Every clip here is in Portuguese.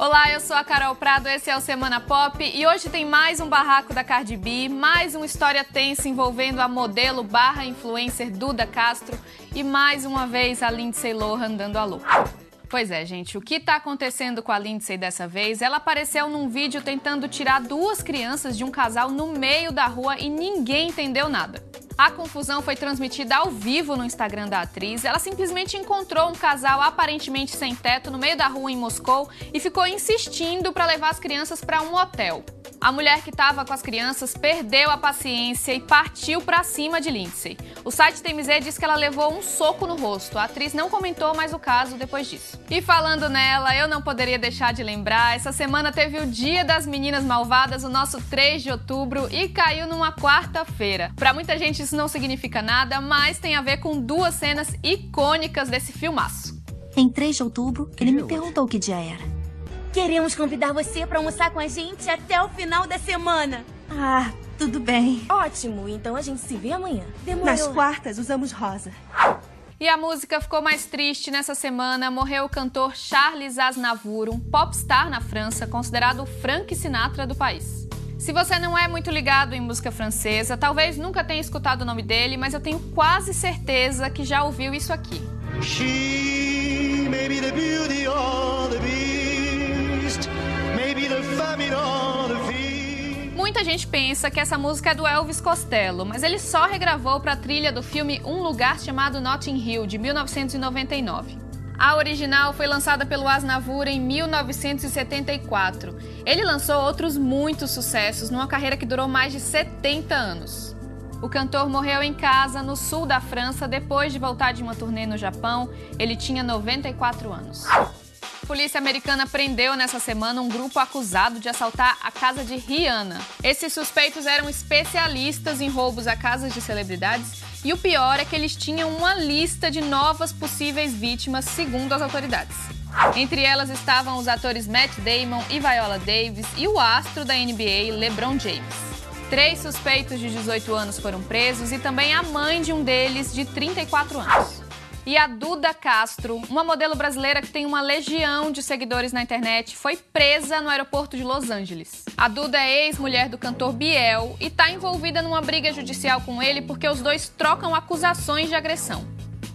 Olá, eu sou a Carol Prado, esse é o Semana Pop e hoje tem mais um barraco da Cardi B, mais uma história tensa envolvendo a modelo barra influencer Duda Castro e mais uma vez a Lindsay Lohan dando a louca. Pois é, gente, o que está acontecendo com a Lindsay dessa vez? Ela apareceu num vídeo tentando tirar duas crianças de um casal no meio da rua e ninguém entendeu nada. A confusão foi transmitida ao vivo no Instagram da atriz. Ela simplesmente encontrou um casal aparentemente sem teto no meio da rua em Moscou e ficou insistindo para levar as crianças para um hotel. A mulher que estava com as crianças perdeu a paciência e partiu para cima de Lindsay. O site TMZ diz que ela levou um soco no rosto. A atriz não comentou mais o caso depois disso. E falando nela, eu não poderia deixar de lembrar, essa semana teve o Dia das Meninas Malvadas, o nosso 3 de outubro, e caiu numa quarta-feira. Para muita gente isso não significa nada, mas tem a ver com duas cenas icônicas desse filmaço. Em 3 de outubro, ele me perguntou que dia era. Queremos convidar você para almoçar com a gente até o final da semana. Ah, tudo bem. Ótimo, então a gente se vê amanhã. Demorou. Nas quartas usamos rosa. E a música ficou mais triste nessa semana. Morreu o cantor Charles Aznavour, um popstar na França, considerado o Frank Sinatra do país. Se você não é muito ligado em música francesa, talvez nunca tenha escutado o nome dele, mas eu tenho quase certeza que já ouviu isso aqui. She Muita gente pensa que essa música é do Elvis Costello, mas ele só regravou para a trilha do filme Um Lugar Chamado Notting Hill, de 1999. A original foi lançada pelo Asnavour em 1974. Ele lançou outros muitos sucessos numa carreira que durou mais de 70 anos. O cantor morreu em casa, no sul da França, depois de voltar de uma turnê no Japão. Ele tinha 94 anos polícia americana prendeu nessa semana um grupo acusado de assaltar a casa de Rihanna. Esses suspeitos eram especialistas em roubos a casas de celebridades e o pior é que eles tinham uma lista de novas possíveis vítimas, segundo as autoridades. Entre elas estavam os atores Matt Damon e Viola Davis e o astro da NBA, LeBron James. Três suspeitos de 18 anos foram presos e também a mãe de um deles, de 34 anos e a Duda Castro, uma modelo brasileira que tem uma legião de seguidores na internet, foi presa no aeroporto de Los Angeles. A Duda é ex-mulher do cantor Biel e está envolvida numa briga judicial com ele porque os dois trocam acusações de agressão.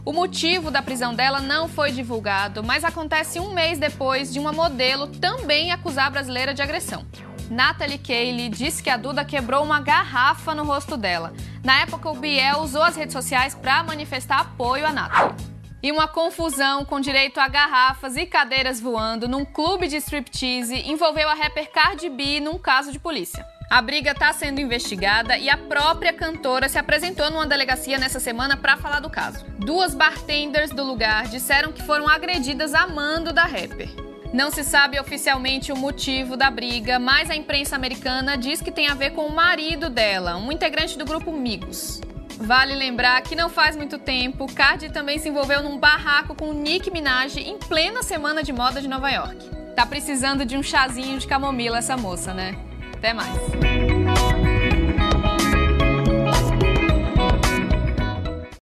O motivo da prisão dela não foi divulgado, mas acontece um mês depois de uma modelo também acusar a brasileira de agressão. Natalie Cayley disse que a Duda quebrou uma garrafa no rosto dela. Na época, o Biel usou as redes sociais para manifestar apoio a Natalie. E uma confusão com direito a garrafas e cadeiras voando num clube de striptease envolveu a rapper Cardi B num caso de polícia. A briga está sendo investigada e a própria cantora se apresentou numa delegacia nessa semana para falar do caso. Duas bartenders do lugar disseram que foram agredidas a mando da rapper. Não se sabe oficialmente o motivo da briga, mas a imprensa americana diz que tem a ver com o marido dela, um integrante do grupo Migos. Vale lembrar que não faz muito tempo, Cardi também se envolveu num barraco com Nick Minaj em plena semana de moda de Nova York. Tá precisando de um chazinho de camomila essa moça, né? Até mais.